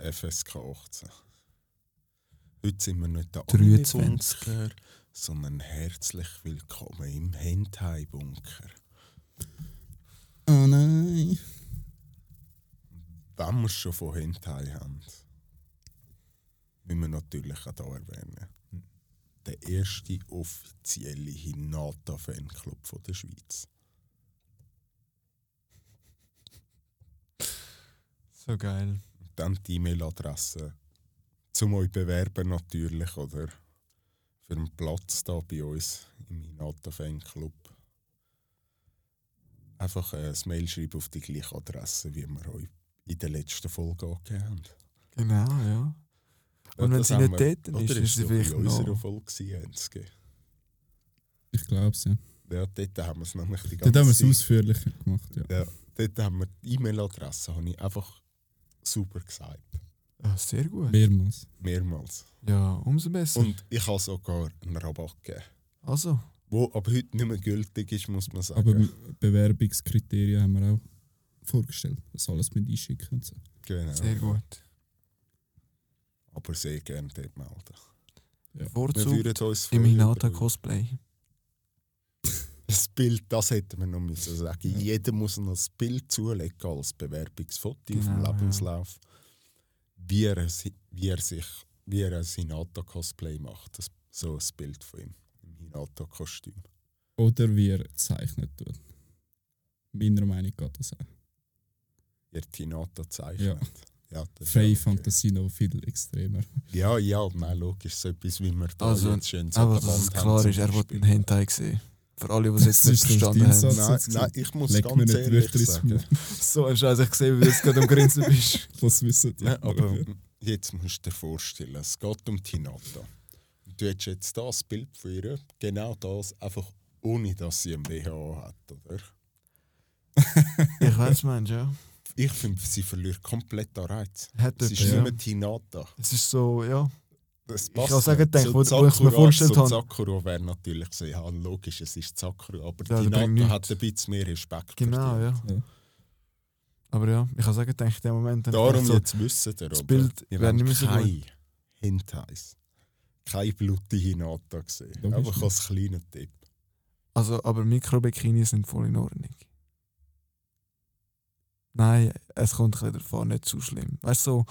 FSK 18. Heute sind wir nicht der 23. Bunker, sondern herzlich willkommen im Hentai-Bunker. Oh nein. Wenn wir schon von Hentai haben, müssen wir natürlich auch hier erwähnen. Der erste offizielle Hinata-Fanclub der Schweiz. So geil. Dann die E-Mail-Adresse zum euch bewerben natürlich oder für einen Platz da bei uns im Hinata Fanclub. Einfach äh, ein Mail schreiben auf die gleiche Adresse, wie wir euch in der letzten Folge angegeben haben. Genau, ja. Und wenn das sie nicht wir- dort oder ist, ist sie vielleicht bei unserer noch... Folge gewesen? Ich glaube es, ja. Ja, dort haben wir es nämlich die Dort ganze haben wir es Zeit. ausführlicher gemacht, ja. Ja, dort haben wir die E-Mail-Adresse, habe ich einfach super gesagt. Ja, sehr gut. Mehrmals. Mehrmals. Ja, umso besser. Und ich habe sogar einen Rabatt gegeben. also, Wo aber heute nicht mehr gültig ist, muss man sagen. Aber Be- Bewerbungskriterien haben wir auch vorgestellt, was alles mit einschicken und so. genau. sehr gut. Aber sehr gerne dort melden. Wir Vorzug würden uns im freuen Hinata über- Cosplay. Das Bild, das hätten wir noch müssen sagen. Jeder muss noch das Bild zulegen als Bewerbungsfoto auf dem Genau, ja. Lebenslauf. Wie er, si- wie er sich, wie er ein Hinata-Cosplay macht. Das, so ein Bild von ihm im Hinata-Kostüm. Oder wie er zeichnet tut. Meiner Meinung geht das auch. Wie er die Hinata zeichnet. Ja. das ist Freie. Fantasie noch viel extremer. Ja, ja, nein, logisch. So etwas, wie wir da Also, jetzt schön Aber Wand haben, klar ist, er wollte einen Hentai sehen. Für alle, die es jetzt nicht verstanden haben. Nein, nein, ich muss Leg mir ganz nicht ehrlich sagen. So ein Scheiß, ich sehe, wie du jetzt gerade am Grinsen bist. Das wissen die. Ja, aber jetzt musst du dir vorstellen, es geht um Tinata. Du hättest jetzt das Bild von ihr, genau das, einfach ohne dass sie ein BH hat, oder? Ich weiß, meinst ja. Ich finde, sie verliert komplett an Reiz. Hat Es ist etwas, nicht ja. mehr Tinata. Es ist so, ja. Das Ich kann sagen, nicht. denk, wo- wo ich's mir Sakura- vorgestellt so habe. Sakura wäre natürlich so, ja, logisch, es ist Sakura, aber Ja, Tinata nichts. hat ein bisschen mehr Respekt Genau, ja. Ja. Aber ja, ich kann sagen, denke ich, in dem Moment. Darum so, jetzt wissen ihr, das? Bild Wir wäre nicht mehr so keine Hentais. Keine blutige Hinata gesehen. Einfach nicht. als kleiner Tipp. Also, aber Mikrobikini sind voll in Ordnung. Nein, es kommt ein bisschen davon, nicht zu schlimm. Weißt du, so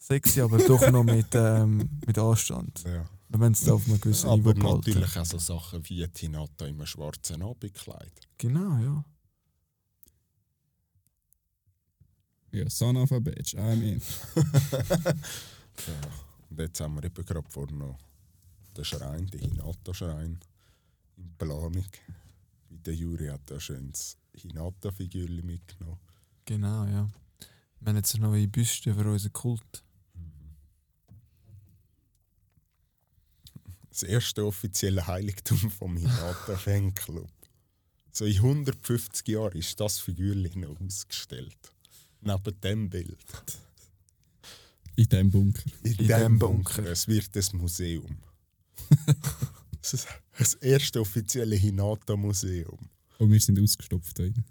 sexy, aber doch noch mit, ähm, mit Anstand. Ja. Wenn es auf einem gewissen Aber Niveau behalten. natürlich auch so Sachen wie Tinata im schwarzen Abendkleid. Genau, ja. Ja, son of a bitch, I mean. Ja. Und jetzt haben wir eben gerade vor noch den Schrein, den Hinata-Schrein in Planung. Wie der Juri hat da schönes Hinata-Figur mitgenommen. Genau, ja. Wir haben jetzt eine neue Büste für unseren Kult. Das erste offizielle Heiligtum vom Hinata Fanclub. So in 150 Jahren ist das Figürchen noch ausgestellt. Neben dem Bild. In diesem Bunker. In, In dem dem Bunker. Bunker. Es wird ein Museum. das ist das erste offizielle Hinata-Museum. Und wir sind ausgestopft da drin.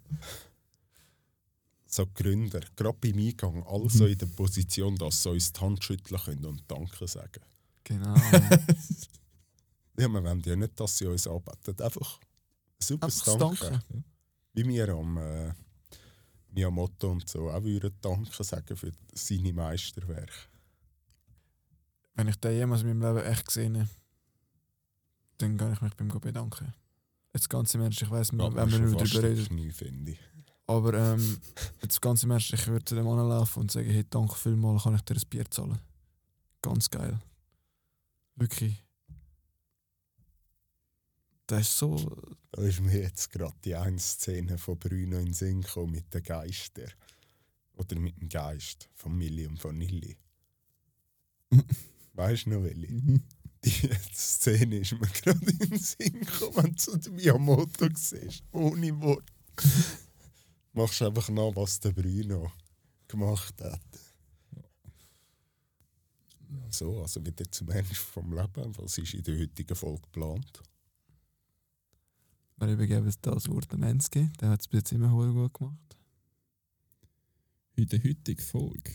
So die Gründer, gerade beim Eingang, alle so in der Position, dass sie uns die Hand schütteln können und Danke sagen. Genau. ja. Ja, wir wollen ja nicht, dass sie uns anbeten. Einfach ein super Einfach Danke. das Danke. Wie wir am äh, Miyamoto und so auch würden Danke sagen für seine Meisterwerke. Wenn ich den jemals in meinem Leben echt gesehen habe, dann kann ich mich beim Gott bedanken. Jetzt ganz im Ernst, ich weiss, Geht wenn wir fast darüber reden. Finde ich. Aber ähm, jetzt ganz im Ernst, ich würde zu dem anlaufen und sagen, hey, danke vielmals, kann ich dir ein Bier zahlen. Ganz geil. Wirklich. Das ist so. Da ist mir jetzt gerade die eine Szene von Bruno in Sinn gekommen mit den Geistern. Oder mit dem Geist von Milli und von Nilli. Weißt du noch, welche? Mhm. Die Szene ist mir gerade in den Sinn gekommen, wenn du den Miyamoto siehst. Ohne Wort. Machst einfach nach, was der Bruno gemacht hat. So, also wieder zum Ende vom Leben. Was ist in der heutigen Folge geplant? Wir übergeben das Wort dem Enzke, der hat es bis jetzt immer gut gemacht. In der heutigen Folge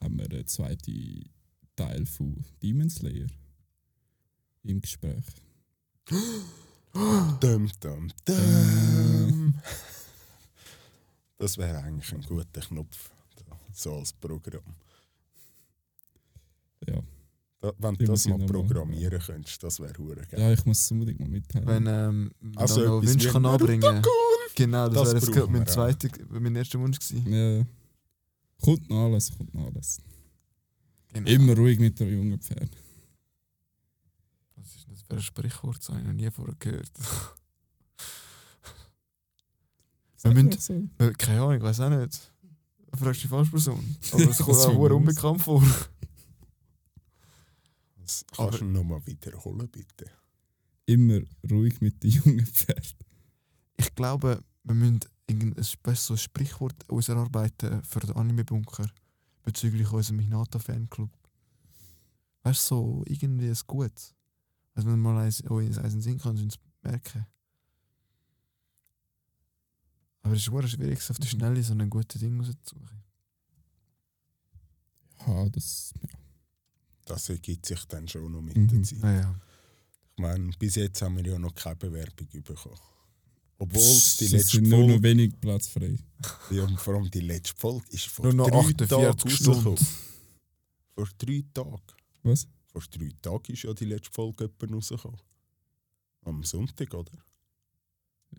haben wir den zweiten Teil von Demon Slayer im Gespräch. Dum, dum, dum. Das wäre eigentlich ein guter Knopf, so als Programm. Ja. Da, wenn du das mal programmieren könntest, das wäre hure geil. ja, ich muss es unbedingt mal mitteilen. Wenn ähm, man Also noch Wünsche kann anbringen Naruto-kun. Genau, das, Das wäre jetzt mein wir zweiter, mein erster Wunsch gewesen. ja. Kommt noch alles, kommt noch alles. Genau. Immer ruhig mit der jungen Pferd. Was ist das für ein Sprichwort? Das habe ich noch nie vorher gehört. Sag müssen- so. Keine Ahnung, ich weiß auch nicht. Du fragst die falsche Person. Aber es kommt Das auch unbekannt vor. Das kannst du nochmal wiederholen, bitte. Immer ruhig mit den jungen Pferd. Ich glaube, wir müssen irgendein besseres Sprichwort ausarbeiten für den Anime-Bunker bezüglich unserem Hinata-Fanclub. Weißt du, so irgendwie ein Gutes. Also wenn mal eins, oh, eins in den Sinn kann, uns merken. Aber es ist sehr schwierig, auf die Schnelle so ein gutes Ding rauszusuchen. Ja, das. Ja. Das ergibt sich dann schon noch mit Mhm. der Zeit. Naja. Ich meine, bis jetzt haben wir ja noch keine Bewerbung bekommen. Obwohl es die letzte sind nur noch Folge, wenig Platz frei. ja, und vor allem die letzte Folge ist vor Nur noch drei 48 Tagen Stunden. Vor drei Tagen. Was? Vor drei Tagen ist ja die letzte Folge rausgekommen. Am Sonntag, oder?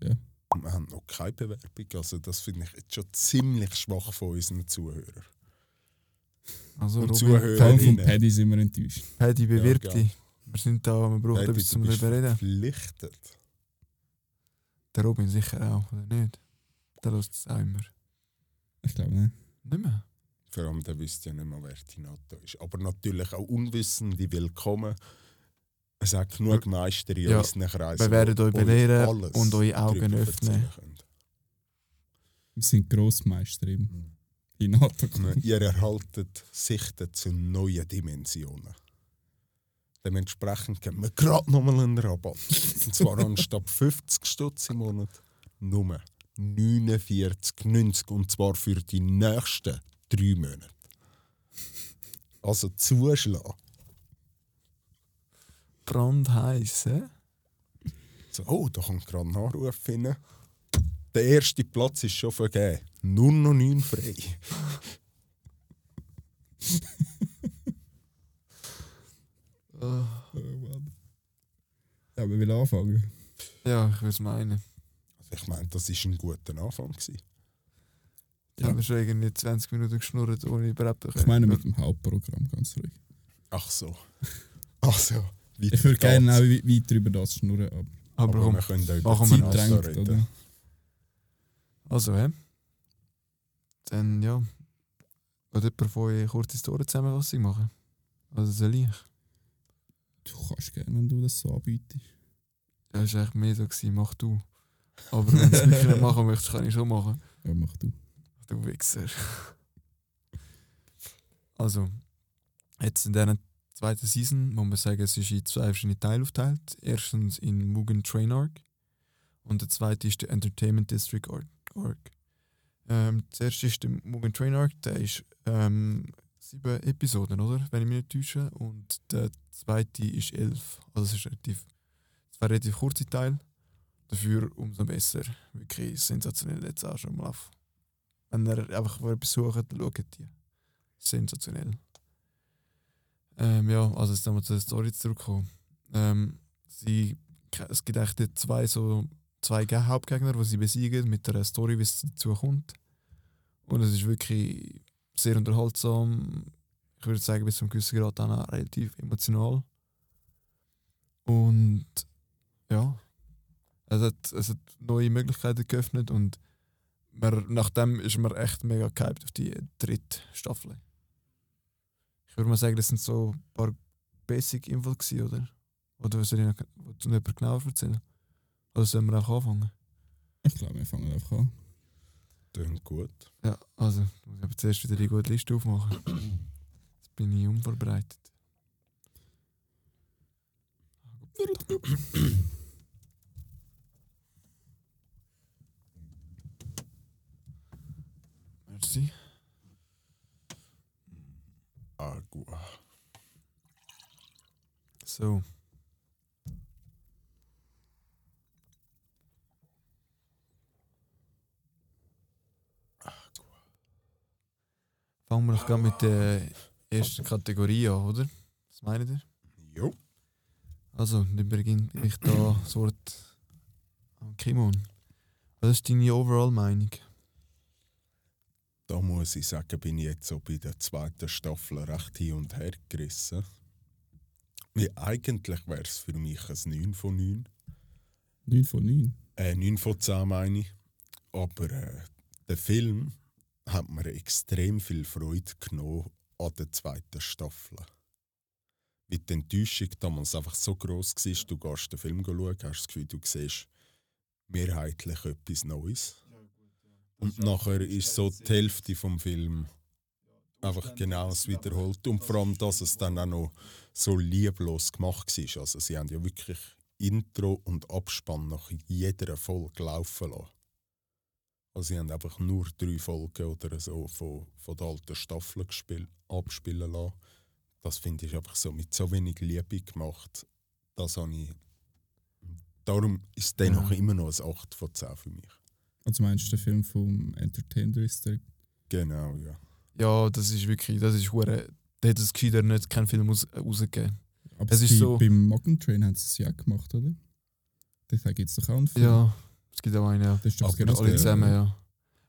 Ja. Und wir haben noch keine Bewerbung. Also das finde ich jetzt schon ziemlich schwach von unseren Zuhörern. Also, Und Robin, Zuhörer. Paddy, von. Paddy sind wir enttäuscht. Paddy bewirb Ja, dich. Wir sind da, wir brauchen Hey, etwas zum darüber reden. verpflichtet. Der Robin sicher auch, oder nicht? Der lässt es auch immer. Ich glaube nicht. Nicht mehr. Vor allem, der wüsste ja nicht mehr, wer Tinato ist. Aber natürlich auch Unwissende willkommen. Es hat genug Meister in Ja, unseren Kreisen. wir werden die euch belehren alles und eure Augen öffnen. Wir sind Grossmeister im Hinata. Ihr erhaltet Sichten zu neuen Dimensionen. Dementsprechend geben wir gerade nochmal einen Rabatt. Und zwar anstatt 50 Stutz im Monat nur 49,90 und zwar für die nächsten drei Monate. Also zuschlagen. Brandheiß, hä? So, oh, da kommt gerade ein Anruf rein. Der erste Platz ist schon vergeben. Nur noch neun frei. Oh, Mann. Ja, wir will anfangen. Ja, ich würde es meinen. Also ich meine, das war ein guter Anfang. Gewesen. Ich habe schon irgendwie 20 Minuten geschnurrt, ohne überhaupt Ich meine mit dem Hauptprogramm, ganz ruhig. Ach so. Ach so. Wie Ich würde gerne auch weiter über das schnurren, aber Aber Aber komm, wir können auch über machen wir. Zeit drängt, reden. oder? also, hä? Dann, ja. Wird jemand von euch eine kurze Historienzusammenfassung machen? Also soll ich? Du kannst gerne, wenn du das so anbietest. Ja, das war eigentlich mehr so, gewesen, mach du. Aber wenn du es wirklich nicht machen möchtest, kann ich schon machen. Ja, mach du. Du Wichser. Also, jetzt in dieser zweiten Season muss man sagen, es ist in zwei verschiedene Teile aufgeteilt. Erstens in Mugen Train Arc und der zweite ist der Entertainment District Arc. Ähm, das erste ist der Mugen Train Arc, der ist ähm, sieben Episoden, oder? Wenn ich mich nicht täusche. Und der zweite ist elf. Also es ist relativ, zwei relativ kurze Teile. Dafür umso besser. Wirklich sensationell jetzt auch schon mal auf. Wenn ihr einfach etwas sucht, dann schaut die. Sensationell. Ähm, ja, also jetzt nochmal zur Story zurückkommen. Ähm, sie, es gibt eigentlich zwei, so, zwei Ge- Hauptgegner, die sie besiegen, mit der Story, wie es dazu kommt. Und es ist wirklich sehr unterhaltsam. Ich würde sagen, bis zu einem gewissen Grad auch relativ emotional. Und ja, es hat, es hat neue Möglichkeiten geöffnet und man, nachdem ist man echt mega gehypt auf die dritte Staffel. Ich würde mal sagen, das sind so ein paar Basic-Infos, oder? Oder soll ich noch, du noch genauer erzählen? Oder sollen wir auch anfangen? Ich glaube, wir fangen einfach an. Klingt gut. Ja, also, muss ich aber zuerst wieder die gute Liste aufmachen. Jetzt bin ich unvorbereitet. Merci. Agua. So. Fangen wir doch gerade mit der ersten Kategorie an, oder? Was meint ihr? Jo. Also, dann beginne ich da das Wort an Kimon. Was ist deine Overall-Meinung? Da muss ich sagen, bin ich jetzt so bei der zweiten Staffel recht hin und her gerissen. Wie eigentlich wäre es für mich ein 9 von 9. 9 von 9. Äh, 9 von 10 meine ich. Aber äh, der Film hat mir extrem viel Freude genommen an der zweiten Staffel. Weil die Enttäuschung damals einfach so gross war, du gehst den Film schauen, hast das Gefühl, du siehst mehrheitlich etwas Neues. Und nachher ist so die Hälfte vom Film einfach genau das wiederholt. Und vor allem, dass es dann auch noch so lieblos gemacht war. Also sie haben ja wirklich Intro und Abspann nach jeder Folge laufen lassen. Also sie haben einfach nur drei Folgen oder so von, von der alten Staffel gespielt, abspielen lassen. Das finde ich einfach so mit so wenig Liebe gemacht. Das habe ich. Darum ist der Ja. noch immer noch ein 8 von 10 für mich. Also meinst du den Film vom Entertainer District? Genau, ja. Ja, das ist wirklich, das ist hure. Der hat es gescheiter nicht keinen Film raus, rausgegeben. Aber Es ist so- beim Muggin Train haben sie es ja auch gemacht, oder? Da gibt es doch auch einen Film. Ja, es gibt auch einen, ja. Das ist doch Aber Alle zusammen, ja.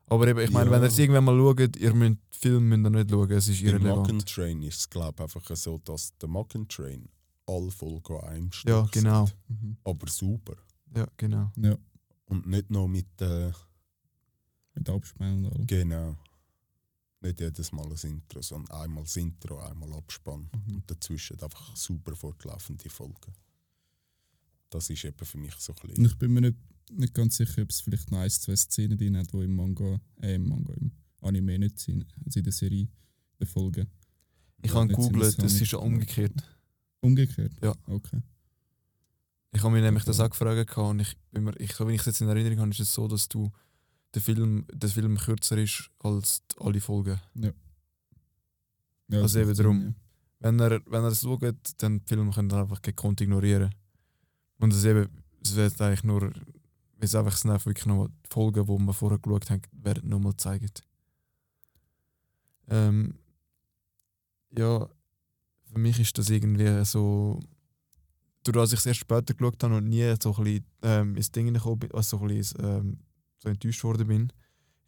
Aber eben, ich meine, Ja. wenn ihr es irgendwann mal schaut, ihr müsst Film müsst ihr nicht schauen, es ist Beim Muggin irrelevant. Train ist es, glaube ich, einfach so, dass der Muggin Train alle Folgen an einem Stück Ja, genau. Mhm. Aber super. Ja, genau. Ja, Und nicht noch mit. Äh, mit Abspann allem. genau. Nicht jedes Mal ein Intro, sondern einmal das Intro, einmal Abspann. Mhm. Und dazwischen einfach super fortlaufende Folgen. Das ist eben für mich so ein bisschen. ich bin mir nicht, nicht ganz sicher, ob es vielleicht noch ein, zwei Szenen drin hat, die im Manga, äh, im Manga, im Anime nicht sind. Also in der Serie, der Folge. Ich Ja, habe gegoogelt, das es ist ich- umgekehrt. Umgekehrt? Ja. Okay. Ich habe mich nämlich das auch gefragt und ich, bin mir, ich, wie ich es jetzt in Erinnerung habe, ist es so, dass du der Film, der Film kürzer ist als alle Folgen. Ja, Also das eben darum. ja. Wenn ihr, wenn ihr es schaut, dann den Film könnt ihr einfach gekonnt ignorieren. Und es eben, es wird eigentlich nur, weil es einfach einfach wirklich noch die Folgen, die wir vorher geschaut haben, werden nochmal gezeigt. Ähm, ja, für mich ist das irgendwie so, dadurch, dass ich es erst später geschaut habe und nie so ein bisschen ähm, ins Ding gekommen bin, also so, ein bisschen, ähm, so enttäuscht worden bin,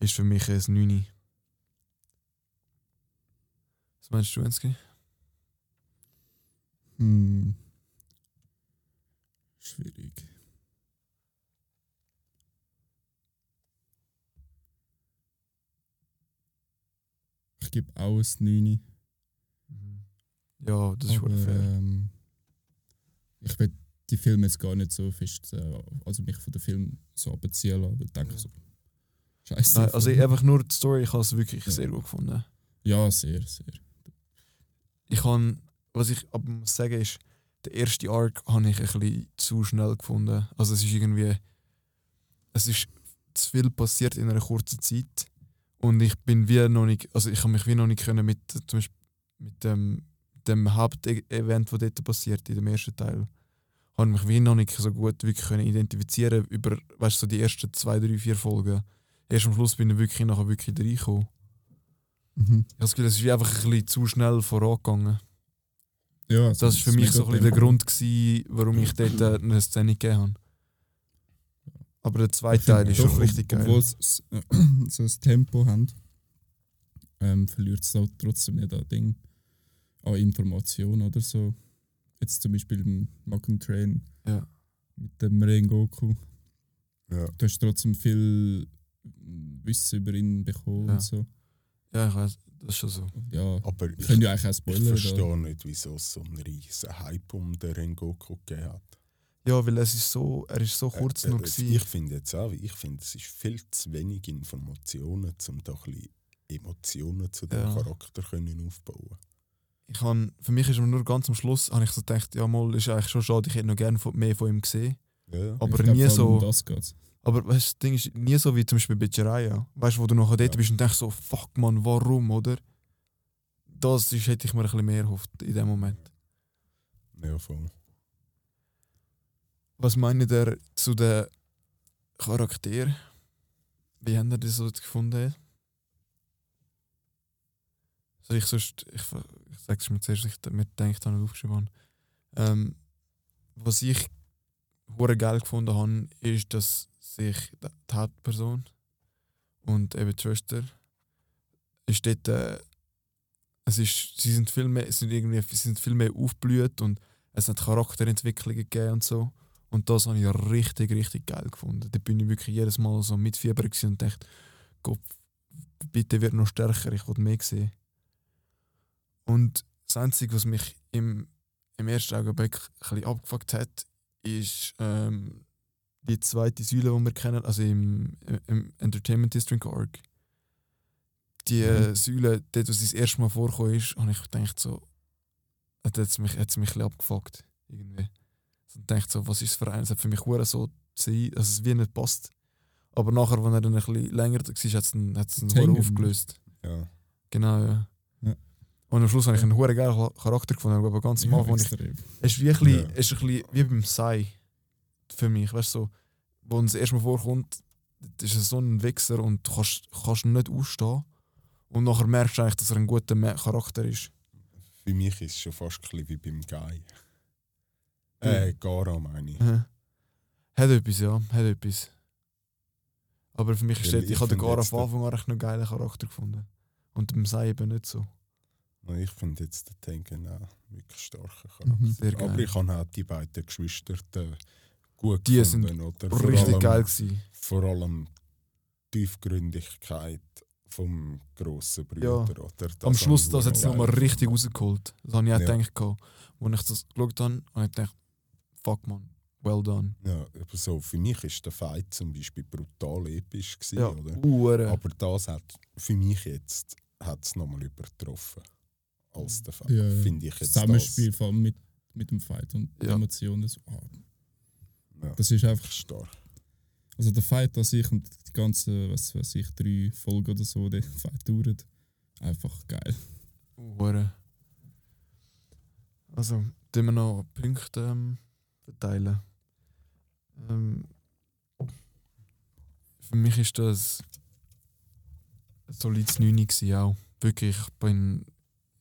ist für mich ein 9. Was meinst du, Ensky? Hm. Schwierig. Ich gebe ein 9. Ja, das ist aber, schon fair. ähm, ich will die Filme jetzt gar nicht so fest, äh, also mich von den Film so abziehen lassen, weil ich denke Ja. so, scheiße. Nein, also ich, einfach nur die Story, ich habe es wirklich Ja. sehr gut gefunden. ja, sehr, sehr. Ich habe, was ich aber muss sagen ist, der erste Arc habe ich ein bisschen zu schnell gefunden. Also es ist irgendwie, es ist zu viel passiert in einer kurzen Zeit und ich bin wie noch nicht, also ich habe mich wie noch nicht können mit, zum Beispiel mit dem, dem Hauptevent, das dort passiert in dem ersten Teil, habe mich wie noch nicht so gut wirklich können identifizieren über, weißt du, so die ersten zwei, drei, vier Folgen. Erst am Schluss bin ich wirklich nachher wirklich reingekommen. Mhm. Ich habe das Gefühl, es ist einfach ein bisschen zu schnell vorangegangen. Ja, Das war für mich so ein bisschen der. Grund, gewesen, warum ich dort äh, eine Szene gegeben habe. Aber der zweite Teil ist doch, schon richtig geil. Obwohl sie s- so ein Tempo haben, ähm, verliert es auch trotzdem nicht an Ding, an Informationen oder so. Jetzt zum Beispiel im Mugen Train Ja. mit dem Rengoku. Ja. Du hast trotzdem viel Wissen über ihn bekommen Ja. und so. Ja, ich weiß, das ist schon so. Ja, Aber ich ich, ja eigentlich auch ich verstehe nicht, wieso es so einen riesen Hype um den Rengoku gegeben hat. Ja, weil es ist so, er ist so kurz Äh, nur äh, gewesen. Ich finde jetzt auch, ich finde, es ist viel zu wenig Informationen, um da ein bisschen Emotionen zu dem Ja. Charakter können aufbauen. Ich han, für mich ist nur ganz am Schluss, habe ich so gedacht, ja mal, ist eigentlich schon schade, ich hätte noch gerne mehr von ihm gesehen. Ja. Aber nie so. Um das geht's. Aber weißt, das Ding ist nie so wie zum Beispiel bei Jiraiya. Weißt du, wo du nachher dort Ja. bist und denkst so, fuck man, warum, oder? das ist, hätte ich mir ein bisschen mehr erhofft in dem Moment. Ja, voll. Was meint ihr zu den Charakteren? Wie habt ihr das so gefunden? Soll ich sonst, ich, ich sage es mir zuerst, ich mir denkt habe, nicht aufgeschrieben. Ähm, was ich hure geil gefunden habe, ist, dass sich die Hauptperson und eben die Schwester ist dort, äh, es ist, sie sind viel mehr, sind irgendwie, sie sind viel mehr aufblüht und es hat Charakterentwicklungen gegeben und so. Und das habe ich richtig, richtig geil gefunden. Da bin ich wirklich jedes Mal so mit Fieber und dachte, Gott, bitte wird noch stärker, ich will mehr sehen. Und das Einzige, was mich im, im ersten Augenblick ein bisschen abgefuckt hat, ist ähm, die zweite Säule, die wir kennen, also im, im Entertainment District Arc. Die äh, Mhm. Säule, dort, wo sie das erste Mal vorgekommen ist, habe ich gedacht, so, hat es mich, hat's mich ein bisschen abgefuckt. Irgendwie. Und dachte so, was ist es für ein? Es hat für mich so sein, dass es wie nicht passt. Aber nachher, als er dann ein bisschen länger war, hat es dann, hat's Hängen. aufgelöst. Ja. Genau, ja. Ja. Und am Schluss habe ich einen hure geilen Charakter gefunden, aber ganz am Anfang, es ist wie ein bisschen, Ja. es ist ein bisschen wie beim Sei für mich, weißt du, so, wo uns erstmal vorkommt, das ist so ein Wichser und du kannst, kannst ihn nicht ausstehen. Und nachher merkst du eigentlich, dass er ein guter Charakter ist. Für mich ist es schon fast ein bisschen wie beim Guy. Äh, Gara meine ich. Hat etwas, ja, hat etwas. Aber für mich ist das, ich ich habe den Gara von Anfang an echt noch einen geilen Charakter gefunden. Und beim Sei eben nicht so. Ich finde jetzt den Tengen auch wirklich Charakter. Mhm. Geil. Aber ich habe auch die beiden Geschwister äh, gut Die gefunden. oder? Vor Richtig allem, geil gewesen. Vor allem die Tiefgründigkeit vom grossen Bruder. Ja. Oder? Am Schluss, das hat es nochmal richtig rausgeholt. Das habe ich auch Ja. gedacht. Als ich das geschaut habe, habe ich gedacht, fuck man, well done. Ja, aber so, für mich ist der Fight zum Beispiel brutal episch gewesen, Ja, oder? Hure. Aber das hat für mich jetzt hat's nochmal übertroffen als der Fight. Ja, ja. Finde ich jetzt Zusammenspiel vor allem mit, mit dem Fight und Ja. Emotionen. So, Das, ja, das ist einfach, stark. also der Fight an sich und die ganzen, was weiß ich, drei Folgen oder so, der Fight dauert, einfach geil. Hure. Also, tun wir noch Punkte ähm, verteilen. Ähm, für mich ist das ein solides 9 gewesen, auch. Wirklich, ich bin,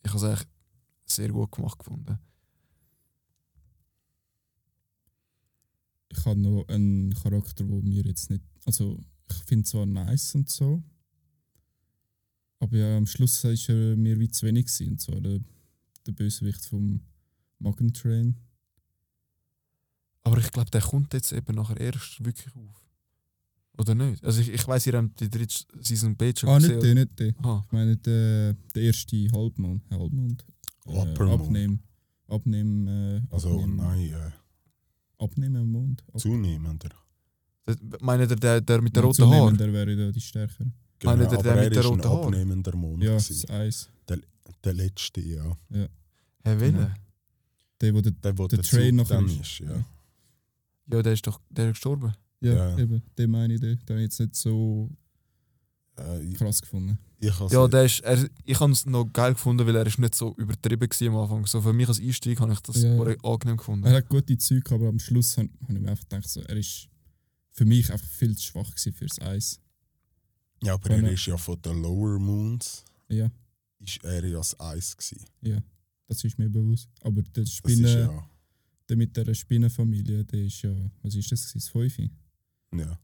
ich habe es echt sehr gut gemacht gefunden. Ich habe noch einen Charakter, wo mir jetzt nicht, also ich finde zwar nice und so, aber ja, am Schluss ist er mir wie zu wenig gewesen, und zwar der, der Bösewicht vom Magen Train. Aber ich glaube, der kommt jetzt eben nachher erst wirklich auf. Oder nicht? Also ich, ich weiss, ihr habt die dritte Season B schon Ah, nicht gesehen. der, nicht der. Ah, Ich meine der, der erste Halbmond. Halbmond. Upper Mond. Abnehmen. Abnehmen. Äh, Also abnehmen, nein, äh, Abnehmen Mond. Ab, zunehmender. meint ihr der, der mit der Ja, roten Haar? zunehmender wäre da die stärker. Genau, Einer, der- der er mit der roten Haar? abnehmender Mond. Ja, gewesen. das Eis. Der letzte, ja. Herr Wille? Genau. Der, wo der, Der, wo Der der, Train nachher ist. Ja. Ja. Der ist doch der ist gestorben. ja, Ja. eben, den meine ich, den, den habe ich jetzt nicht so Äh, ich krass gefunden. ich Ja, der ist, er, ich habe es noch geil gefunden, weil er ist nicht so übertrieben war am Anfang. So für mich als Einstieg habe ich das Ja. angenehm gefunden. Er hat gute Züge, aber am Schluss habe hab ich mir einfach gedacht, so, er ist für mich einfach viel zu schwach gewesen fürs Eis. ja, aber Wenn er er- ist ja von den Lower Moons Ja, ist er ja das Eis gewesen. ja, das ist mir bewusst. Aber der Das Spinne, ist ja, mit der Spinnenfamilie, der ist ja, was ist das, das Fünfe? ja.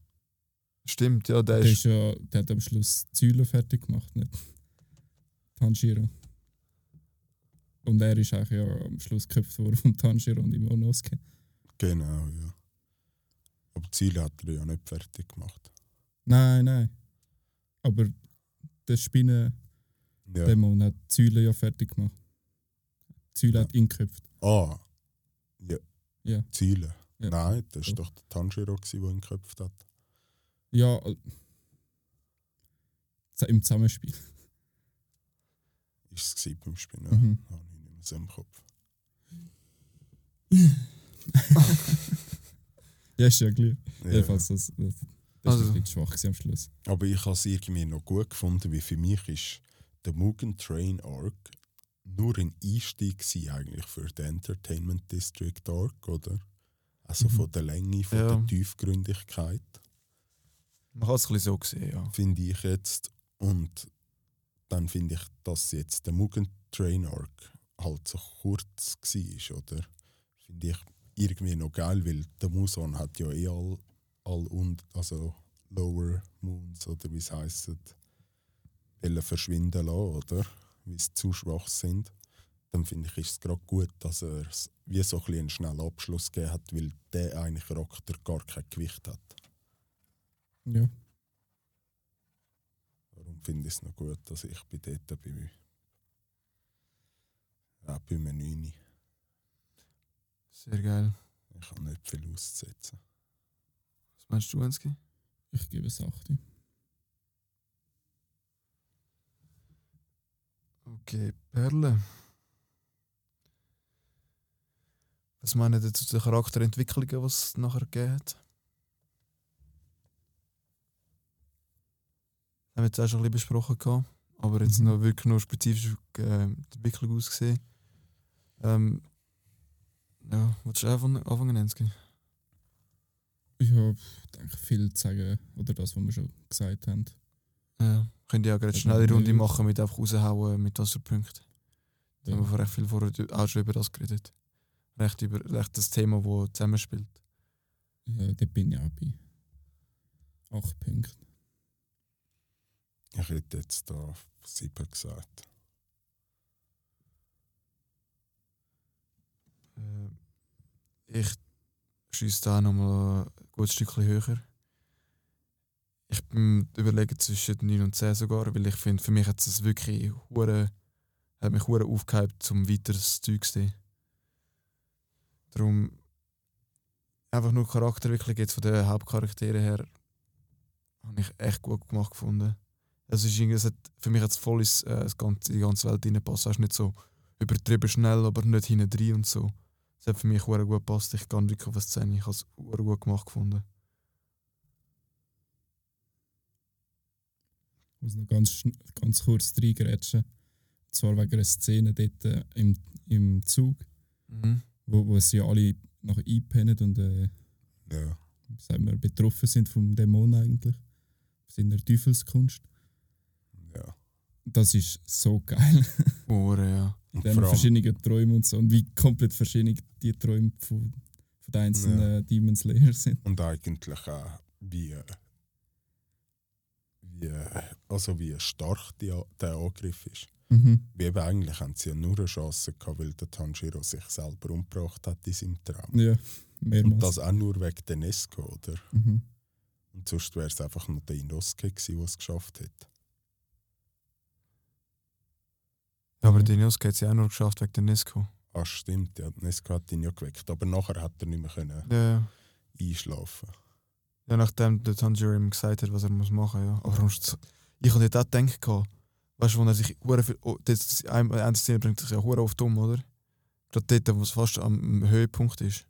Stimmt, ja, der Der, ist. ja, der hat am Schluss Säule fertig gemacht, nicht Tanjiro. Und er ist eigentlich ja am Schluss geköpft worden von Tanjiro und Imonosuke. Genau, ja. Aber Ziele hat er ja nicht fertig gemacht. Nein, nein. Aber der Spinnendämon Ja. hat Säule ja fertig gemacht. Säule Ja. hat ihn geköpft. Ah, ja. Ziele. Ja. Nein, das war Doch. doch der Tanjiro, gewesen, der ihn geköpft hat. Ja, äh, im Zusammenspiel. Ist es beim Spinnen? Mhm. Habe ich nicht mehr so im Kopf. Ja, ist ja klar. Ja. Jedenfalls, das, das, das Also. ist ein bisschen schwach am Schluss. Aber ich habe es irgendwie noch gut gefunden, wie für mich ist der Mugen Train Arc nur ein Einstieg gewesen eigentlich für den Entertainment District Arc, oder? Also Mhm. von der Länge, von Ja. der Tiefgründigkeit, Man kann es ein bisschen so sehen, ja. finde ich jetzt. Und dann finde ich, dass jetzt der Mugen Train Arc halt so kurz war, oder? Finde ich irgendwie noch geil, weil der Muson hat ja eh all, all und, also Lower Moons oder wie es heisst, verschwinden lassen, oder? Weil sie zu schwach sind. Dann finde ich, ist es gerade gut, dass er wie so ein bisschen einen schnellen Abschluss gegeben hat, weil der eigentlich Charakter gar kein Gewicht hat. Ja. Darum finde ich es noch gut, dass ich bei dort bin. Ja, bei einem 9. Sehr geil. Ich habe nicht viel auszusetzen. Was meinst du, Enski? Ich gebe es 8. Okay, Perle. Was meinen ihr zu den Charakterentwicklungen, die es nachher gegeben hat? Haben wir jetzt auch schon ein bisschen besprochen, gehabt, aber jetzt Mhm. noch wirklich nur spezifisch äh, die Entwicklung ausgesehen. Ähm, ja, willst du anfangen, anfangen Enski? Ich habe denke viel zu sagen, oder das, was wir schon gesagt haben. Ja, könnt ihr ja gerade schnell eine Runde machen mit einfach raushauen mit was für Punkten. Da haben wir recht viel vorher auch schon über das geredet. Recht über recht das Thema, das zusammenspielt. Ja, da bin ich auch bei 8 Punkten. Ich hätte jetzt da 7 gesagt. Äh, Ich schieße da nochmal ein gutes Stückchen höher. Ich bin überlegen zwischen 9 und 10 sogar, weil ich finde, für mich hat es wirklich hure, hat mich hure aufgehypt, zum weiteres Zeug zu sehen. Darum einfach nur Charakterentwicklung jetzt von den Hauptcharakteren her habe ich echt gut gemacht gefunden. Es ist irgendwie, es hat, für mich hat es voll ins, äh, ganze, die ganze Welt reingepasst. Es ist nicht so übertrieben schnell, aber nicht hinten drin und so. Es hat für mich sehr gut gepasst. Ich kann wirklich auf eine Szene. Ich habe es gut gemacht gefunden. Ich muss noch ganz, ganz kurz reingrätschen. Und zwar wegen einer Szene dort äh, im, im Zug, Mhm. wo, wo sie alle nachher einpennen und äh, Ja. sagen wir, betroffen sind vom Dämon eigentlich. Seiner Teufelskunst. ja. Das ist so geil. Hure, ja. Und Dann vor allem, verschiedene Träume und so. Und wie komplett verschieden die Träume von, von den einzelnen Ja. Demon Slayer sind. und eigentlich auch, wie, äh, wie, also wie stark die, der Angriff ist. Mhm. Wie eben eigentlich haben sie ja nur eine Chance gehabt, weil der Tanjiro sich selber umgebracht hat in seinem Traum. Ja, Und mehrmals. das auch nur wegen der Nesco, oder? Mhm. Und sonst wäre es einfach nur der Inosuke gewesen, der es geschafft hätte. Ja, aber Ja. den Inosuke hat es ja auch nur geschafft wegen der Nesco. Ah, stimmt, ja, die Nesco hat ihn ja geweckt, aber nachher hat er nicht mehr können Ja, ja. einschlafen ja, nachdem der Tanjiro ihm gesagt hat, was er muss machen ja. Aber sonst- ich dort auch gedacht, weißt du, wo er sich hure viel. Oh, das, ein, eine Szene bringt sich ja hure oft um, oder? Gerade dort, wo es fast am Höhepunkt ist.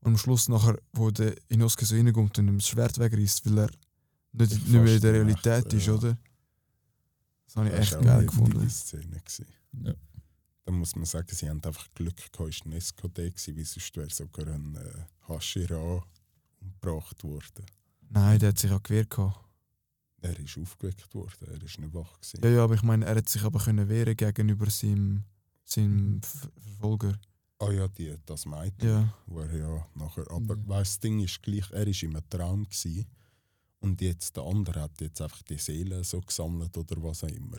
Und am Schluss nachher, wo der Inosuke so reinkommt und ihm das Schwert wegreißt, weil er nicht, Ich nicht mehr in der Realität ist, ja. oder? Das habe ich Das echt war geil gefunden. Szene. Ja. Da muss man sagen, sie haben einfach Glück gehabt, ist Nesco da gewesen, weil sonst wäre sogar ein äh, Hashira umgebracht worden. Nein, der hat sich auch gewehrt. Gehabt. Er ist aufgeweckt worden, er ist nicht wach gewesen. Ja, ja, aber ich meine, er hat sich aber können wehren gegenüber seinem, seinem Ver- Verfolger. Ah ja, die, das meinte Ja. wo er ja nachher. Aber Ja. weißt, das Ding ist gleich, er war im Traum gewesen, und jetzt der andere hat jetzt einfach die Seele so gesammelt oder was auch immer.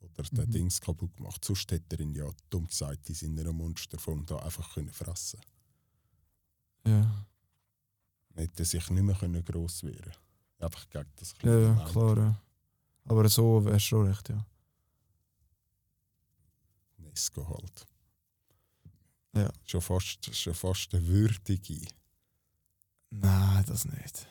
Oder den Mhm. Dings kaputt gemacht. Sonst hätte er ihn ja dumm gesagt in seiner Monsterform da einfach können fressen Ja. Hätte sich nicht mehr können gross wehren Einfach gegen das Ja, kleine ja, Weibchen. klar, ja. Aber so wärst du schon recht, ja. Nesco halt. Ja. Schon fast, schon fast eine würdige, Nein, das nicht.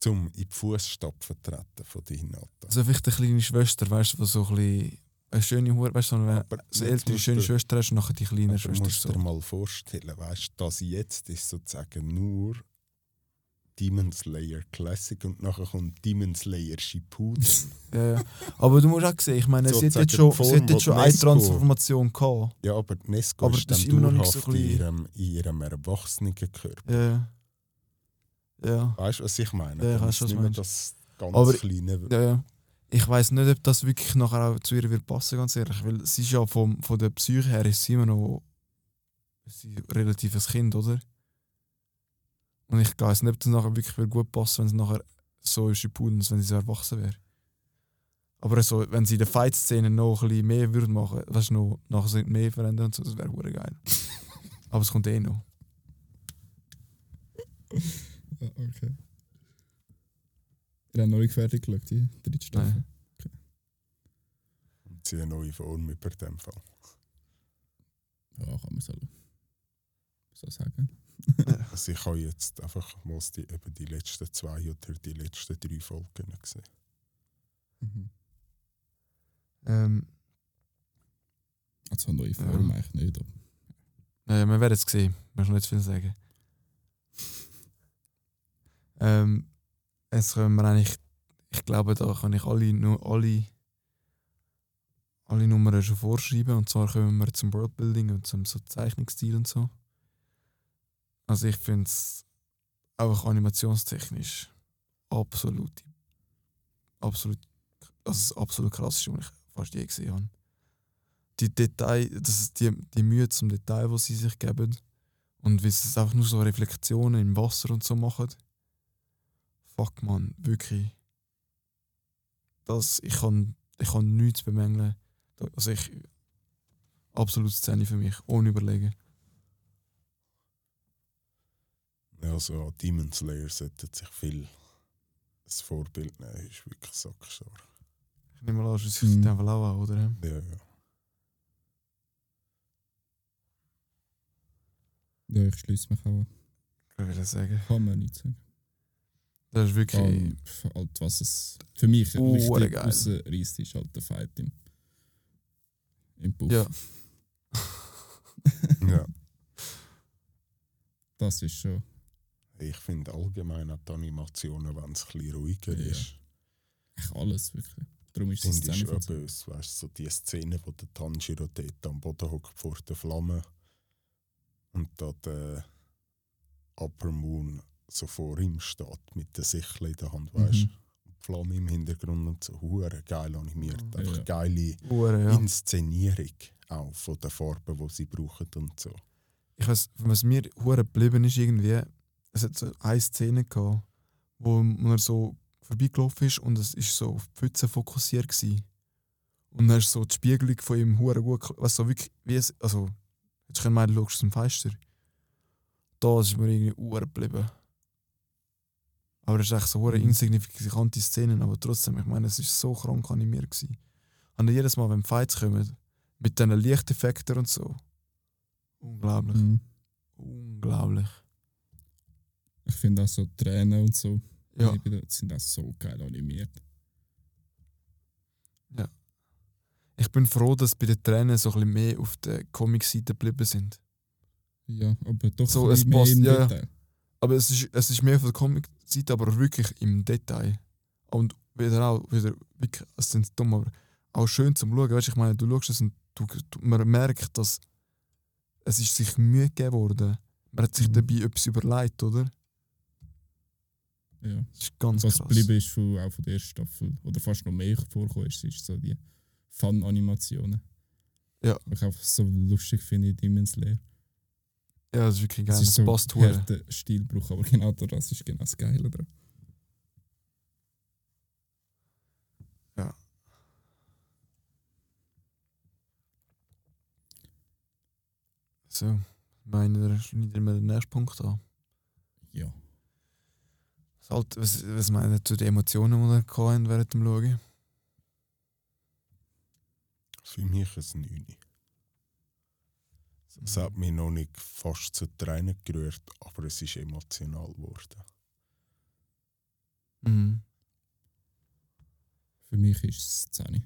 zum in die Fußstapfen treten von der Hinata. Also vielleicht eine kleine Schwester, weißt du, die so ein bisschen eine schöne Hure, weißt du, so eine so ältere, schöne du- Schwester hast und nachher die kleine Aber du ne, Schwester. ist musst dir So. mal vorstellen, weißt, dass jetzt ist sozusagen nur, Demon Slayer Classic und nachher kommt Demon Slayer Shippuden. Ja, ja. Aber du musst auch sehen, ich meine, sie hat jetzt schon, Form, sie hat jetzt schon eine Transformation gehabt. ja, aber Nesco Aber ist das ist immer noch nicht so in klein. ihrem, in ihrem Erwachsenenkörper. Ja. Ja. Weißt du, was ich meine? Ja, ich Dann weiß, ist was nicht du mehr meinst. das ganz Aber- kleine. ja, ja. Ich weiß nicht, ob das wirklich nachher auch zu ihr wird passen, ganz ehrlich. Weil sie ist ja vom, von der Psyche her ist sie immer noch sie relativ ein Kind, oder? Und ich weiß nicht, ob das nachher wirklich gut passen wenn es nachher so ist wie Pudens, wenn sie so erwachsen wäre. Aber so, wenn sie in der Fight-Szene noch ein bisschen mehr würde machen, weißt du, noch, nachher so mehr verändern, und so, das wäre hure geil. Aber es kommt eh noch. Ah, okay. Ihr habt noch nicht fertig geschaut, die dritte Staffel. Nein. Sie eine neue Form über dem Fall. Ja, kann man so, so sagen. Also ich habe jetzt einfach mal die, eben die letzten zwei oder die letzten drei Folgen gesehen. Mhm. Ähm, Also neue Form Ja. eigentlich nicht, aber Naja, wir werden es sehen. Ich muss noch nicht viel sagen. ähm, jetzt können wir eigentlich, ich glaube, da kann ich alle, nu- alle, alle Nummern schon vorschreiben. Und zwar kommen wir zum Worldbuilding und zum so Zeichnungsstil und so. Also ich finde es einfach animationstechnisch absolut, absolut, also das absolut krass, was ich fast je gesehen habe die Detail, das ist die, die Mühe zum Detail, die sie sich geben. Und wie sie es einfach nur so Reflexionen im Wasser und so machen. Fuck man, wirklich. Das, ich kann, ich kann nichts bemängeln. Also ich. Absolut Szene für mich, ohne überlegen. Also an Demon Slayer sollte sich viel das Vorbild nehmen, ist wirklich sackstark. Ich nehme mal an, dass Mhm. es in Fall auch an, oder? Ja, ja. ja, ich schließe mich auch an. Ich würde sagen. Kann man nicht sagen. Das ist wirklich. Um, halt, was es für mich Oh, richtig rausreißt, ist halt der Fight im, im Puff. Ja. ja. Das ist schon. Ich finde allgemein auch die Animationen, wenn es ein bisschen ruhiger Ja. ist, Echt alles, wirklich. Darum ist es ich schon böse. Weißt du, so die Szene, wo der Tanjiro dort am Boden hockt vor der Flamme und da der Upper Moon so vor ihm steht mit der Sichel in der Hand, weißt du? Mhm. Die Flamme im Hintergrund und so hure geil animiert. Ja. Einfach Ja. geile Hure, ja. Inszenierung auch von den Farben, die sie brauchen und so. ich weiß, was mir hure geblieben ist irgendwie, es hat so eine Szene gehabt, wo man so vorbeigelaufen ist und es ist so auf die Pfütze fokussiert gsi. Und dann ist so die Spiegelung von ihm hure gut, du, so wirklich, wie es, also, jetzt können wir schaust aus dem Fenster. Da ist mir irgendwie hure geblieben. Aber es ist echt so hure Mhm. insignifikante Szenen, aber trotzdem, ich meine, es ist so krank animiert gsi. Und jedes Mal, wenn Fights kommen, mit diesen Lichteffekten und so, unglaublich. Mhm. Unglaublich. Ich finde auch so Tränen und so. Ja, Die sind auch so geil animiert. ich bin froh, dass bei den Tränen so ein bisschen mehr auf der Comic-Seite geblieben sind. Ja, aber doch So, es mehr passt, im ja, ja. Detail. Aber es ist, es ist mehr von der Comic-Seite, aber wirklich im Detail. Und wieder auch, wieder, wirklich, es sind dumm, aber auch schön zum Schauen. Weißt, du, ich meine, du schaust es und du, du, man merkt, dass es ist sich Mühe gegeben worden. Man hat sich Mhm. dabei etwas überlegt, oder? Ja. Das ist ganz Was krass. geblieben ist von, auch von der ersten Staffel, oder fast noch mehr vorgekommen ist, ist so die Fun-Animationen. Ja. Was ich einfach so lustig finde in Demon Slayer. Ja, das ist wirklich geil. Das, ist so passt harter Stilbruch, aber genau das ist genau das Geile daran. So, meine, schneiden wir den nächsten Punkt an. Ja. Was, halt, was, was meinen ihr zu den Emotionen, die ihr hatten während dem Schauen? Für mich ein 9. Es hat mich noch nicht fast zu Tränen gerührt, aber es ist emotional geworden. Mhm. Für mich ist es 10.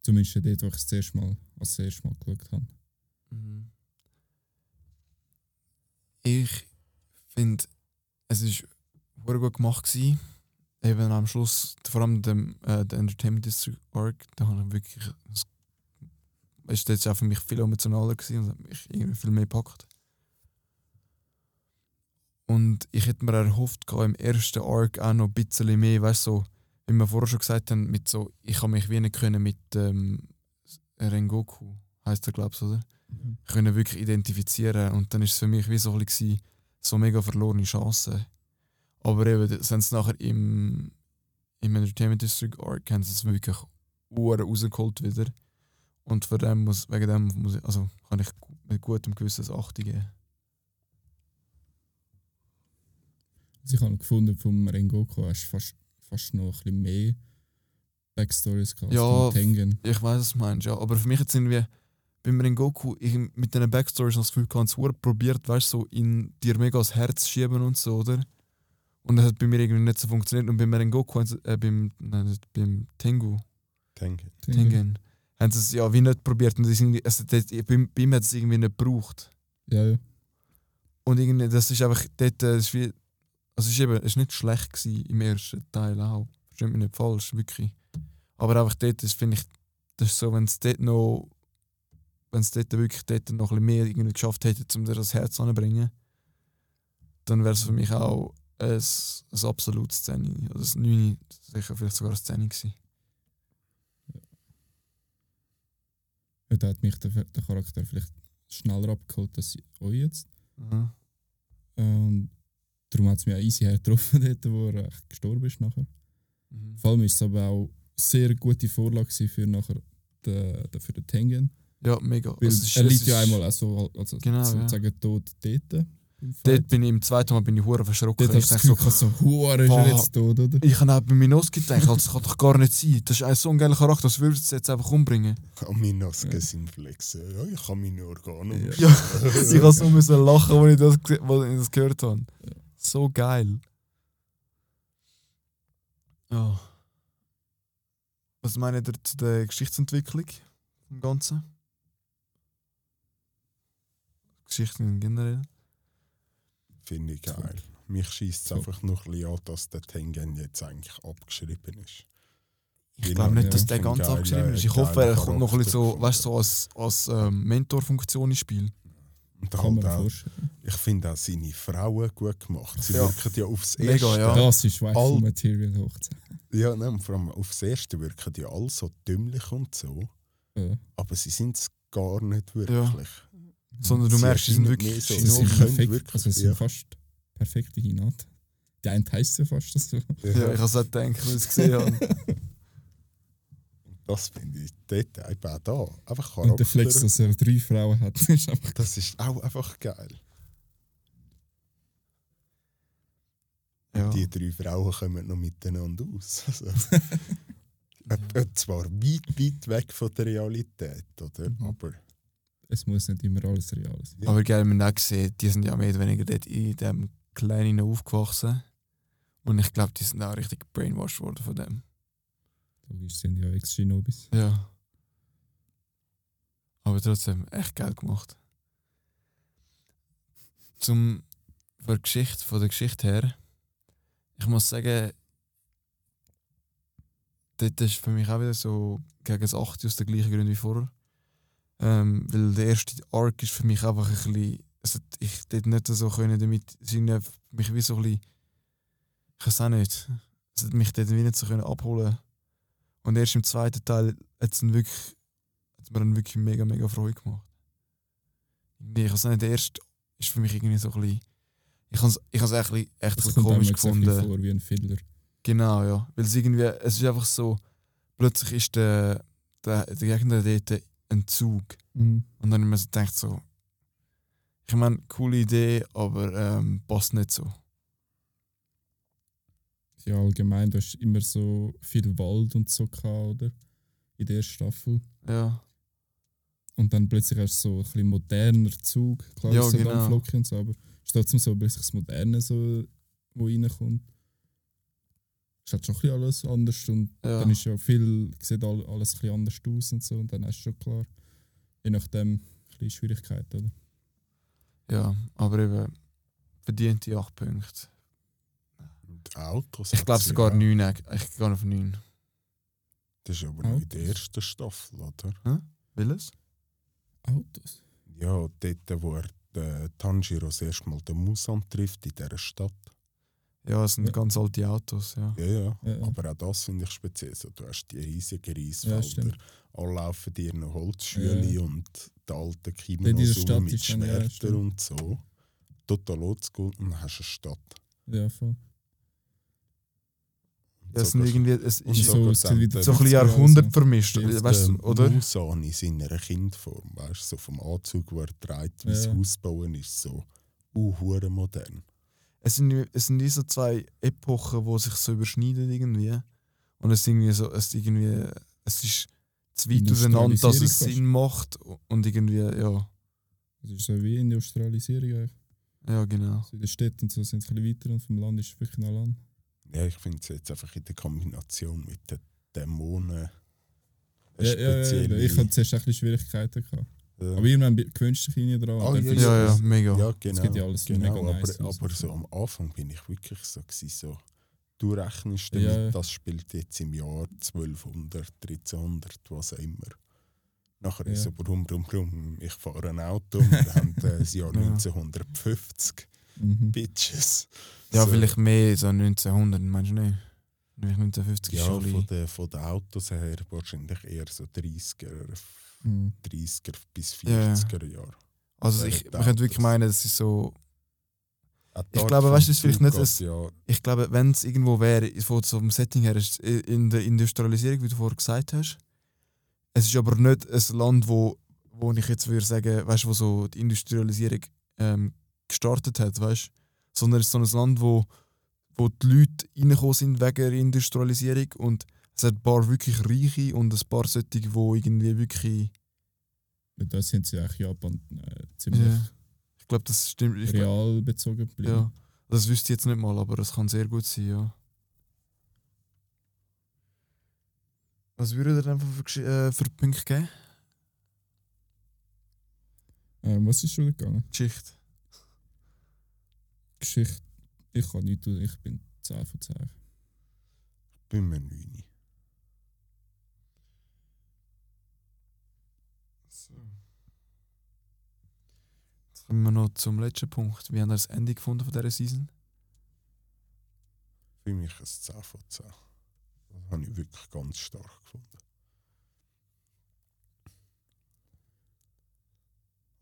Zumindest dort, wo ich es das erste Mal, als das erste Mal geschaut habe. Mhm. Ich finde, es ist sehr gut gemacht gewesen. Eben am Schluss, vor allem dem, äh, der Entertainment District Arc, da habe ich wirklich, das ist jetzt auch für mich viel emotionaler gewesen und hat mich irgendwie viel mehr gepackt. Und ich hätte mir erhofft, im ersten Arc auch noch ein bisschen mehr, weißt du, so, wie wir vorher schon gesagt haben, mit so, ich habe mich wie nicht können mit ähm, Rengoku, heißt er, glaubst du, oder? Mhm. können wirklich identifizieren und dann ist es für mich wie so ein bisschen so mega verlorene Chance. Aber eben, haben sie nachher im, im Entertainment District Arc haben sie es wirklich Uhren rausgeholt wieder. Und für dem muss, wegen dem muss ich, also kann ich mit gutem Gewissen das 8 geben. Also ich habe gefunden, vom Rengoku hast du fast, fast noch ein bisschen mehr Backstories gehabt Ja. Ich weiß, was du meinst, ja. Aber für mich jetzt irgendwie beim Rengoku, ich mit diesen Backstories noch das Gefühl gehabt, es probiert, weißt du, so in dir mega das Herz zu schieben und so, oder? Und das hat bei mir irgendwie nicht so funktioniert. Und beim Rengoku, haben sie- äh, beim, nein, nicht, beim Tengu, Denke. Tengen, haben sie es ja wie nicht probiert. Und das ist irgendwie, also das, bei, bei ihm hat es irgendwie nicht gebraucht. Ja, ja. Und irgendwie, das ist einfach, dort, äh, ist wie, also es ist eben, es ist nicht schlecht gewesen im ersten Teil auch. Versteht mich nicht falsch, wirklich. Aber einfach dort, ist, finde ich, das ist so, wenn es dort noch, wenn es dort wirklich dort noch ein bisschen mehr irgendwie geschafft hätte, um dir das Herz anzubringen, dann wäre es für mich auch ein, ein absolutes Szene. Oder ein 9, sicher vielleicht sogar eine Szene gewesen. ja. Da hat mich der, der Charakter vielleicht schneller abgeholt als euch jetzt. Mhm. Und darum hat es mich auch easy getroffen, dort, wo er echt gestorben ist nachher. Mhm. Vor allem ist es aber auch sehr gute Vorlage für nachher den, den, für den Tengen. Ja, mega. Weil ist- er liegt ja einmal auch so, also Genau, sozusagen tot dort. Dort bin ich im zweiten Mal bin ich hure verschrocken. Dort Ich du das denk Gefühl, so, Huar ist er jetzt tot, oder? Ich habe auch bei Minoski gedacht, das kann doch gar nicht sein. Das ist ein so ein geiler Charakter, das würde es jetzt einfach umbringen. Nosken Ja. sind flexen. Ja, ich kann meine Organe Ja. Ja, ich habe so müssen lachen, als ich das, als ich das gehört habe. Ja. So geil. Ja. Was meint ihr zu der Geschichtsentwicklung im Ganzen? Geschichten generell? Finde ich geil. Mich schießt es einfach noch ein bisschen an, dass der Tengen jetzt eigentlich abgeschrieben ist. Ich glaube nicht, ja. dass der ganz geiler- abgeschrieben ist. Ich hoffe, er kommt noch ein bisschen so, weißt, so als, als ähm, Mentorfunktion ins Spiel. Und Kann halt man auch, vorstellen. ich finde auch seine Frauen gut gemacht. Sie Ja. wirken ja aufs Mega, Erste. ja. Das ist All- Waifu-Material hochzeit. Ja, nein, vor allem aufs Erste wirken die alle so dümmlich und so. Ja. Aber sie sind es gar nicht wirklich. Sondern du Sie merkst, sie sind wirklich so- Sie Sie sind perfekt, wirklich- also es ja. sind fast perfekte Hinate. Die eine heisst ja fast so. Ja, ich habe es auch gedacht, als ich es gesehen habe. Das finde ich dort eben auch da. Einfach Und der Flex, Charakter. dass er drei Frauen hat, ist einfach Das ist auch einfach geil. Ja. Die drei Frauen kommen noch miteinander aus. Also, äh, äh, zwar weit, weit weg von der Realität, oder? Mhm. Aber es muss nicht immer alles real sein. Ja. Aber geil, man auch gesehen, die sind ja mehr oder weniger dort in dem Kleinen aufgewachsen. Und ich glaube, die sind auch richtig brainwashed worden von dem. Logisch sind ja Ex-Shinobis. Ja. Aber trotzdem, echt geil gemacht. Zum von der Geschichte, von der Geschichte her, ich muss sagen, dort ist für mich auch wieder so gegen das 8 aus den gleichen Gründen wie vorher. Ähm, weil der erste Arc ist für mich einfach ein bisschen. Hat, ich dort nicht so können damit für mich wie so ein bisschen. Ich weiß auch nicht. Es hat mich dort wie nicht so können abholen. Und erst im zweiten Teil hat es wirklich, hat's mir dann wirklich mega, mega Freude gemacht. Ich weiß nicht, der erste ist für mich irgendwie so ein bisschen. Ich habe es ich has echt, echt Das komisch gefunden. vor wie ein Filler. Genau, ja. Weil es irgendwie, es ist einfach so, plötzlich ist der, der, der Gegner dort ein Zug. Und dann mir so gedacht, so, ich meine, coole Idee, aber ähm, passt nicht so. Ja, allgemein, du hast immer so viel Wald und so gehabt, oder? In der ersten Staffel. Ja. Und dann plötzlich hast du so ein bisschen moderner Zug. Klar, Ja, es sind genau. Und so, aber es ist trotzdem so plötzlich das Moderne, so, wo reinkommt. Es ist halt schon ein bisschen alles anders und Ja. dann ist ja viel, sieht all- alles ein bisschen anders aus und so und dann du schon klar, je nachdem, ein bisschen Schwierigkeit, oder? Ja, aber eben, verdiente 8 Punkte. Autos. Ich glaube sie sogar auch. 9. Ich gehe auf 9. Das ist aber noch in der Autos. ersten Staffel, oder? Welches? Autos. Ja, dort, wo er den Tanjiro das erste Mal den Musan trifft, in dieser Stadt. Ja, es sind Ja. ganz alte Autos, ja. Ja, ja. Ja, ja. Aber auch das finde ich speziell. So, du hast die riesigen Reisfelder. alle laufen dir noch Holzschüle Ja. und die alten In Kimonos Stadt mit Schwertern und so. Total oldschool und dann hast du eine Stadt. Ja, voll. Es sind irgendwie, es ist so, es so ein bisschen Ja, also. Jahrhundert vermischt, weißt du, der oder? Musan in seiner Kindform, weißt du, so vom Anzug, wo er trägt, wie das Ja. Haus bauen ist, so uh, modern. Es sind, wie- es sind wie so zwei Epochen, die sich so überschneiden irgendwie. Und es ist irgendwie so, es ist irgendwie, es ist zu weit auseinander, dass es Sinn macht und irgendwie, ja, Das ist so wie Industrialisierung. eigentlich. ja genau. So in den Städten und so sind es ein bisschen weiter und vom Land ist es wirklich noch Land. Ja, ich finde es jetzt einfach in der Kombination mit den Dämonen. Ja, ja, ja, ich hatte zuerst ein bisschen Schwierigkeiten. Gehabt. Ja. Aber irgendwann gewöhnst du dich rein dran. Ah, und ja, Ja, ja, das- mega. Ja, genau. geht ja alles genau mega aber, nice aber so am Anfang bin ich wirklich so, so du rechnest damit, ja. das spielt jetzt im Jahr 1200, 1300, was auch immer. Nachher ist Ja. so brumm, brumm, brumm, ich fahre ein Auto, wir haben äh, das Jahr Ja. 1950, Mhm. Bitches. Ja, So, vielleicht mehr so 1900, meinst du nicht? Vielleicht 1950 ist Ja, schon von den, von den Autos her wahrscheinlich eher so 30er, Mhm. 30er bis Ja, ja. 40er Jahre. Also ich, man könnte wirklich meinen, es ist so. Ich glaube, weißt du, ist vielleicht nicht Zugas, ja, Ich glaube, wenn es irgendwo wäre, von so einem Setting her, ist in der Industrialisierung, wie du vorher gesagt hast. Es ist aber nicht ein Land, wo, wo ich jetzt würde sagen, weißt du, wo so die Industrialisierung ähm, gestartet hat, weißt Sondern es ist so ein Land, wo, wo die Leute reingekommen sind wegen der Industrialisierung und es hat ein paar wirklich Reiche und ein paar solche, die irgendwie wirklich. Und Da sind sie eigentlich Japan äh, ziemlich Ja. Ich glaube, das stimmt. Ich glaub, real bezogen geblieben. ja. Das wüsste ich jetzt nicht mal, aber es kann sehr gut sein, ja. Was würde ihr einfach für, äh, für Punkte geben? Äh, was ist schon gegangen? Geschichte. Geschichte. Ich kann nicht tun, ich bin 10 von 10. bin mir 9. So. Jetzt kommen wir noch zum letzten Punkt. Wie haben wir das Ende gefunden von dieser Season? Für mich ein 10 von 10. Das habe ich wirklich ganz stark gefunden.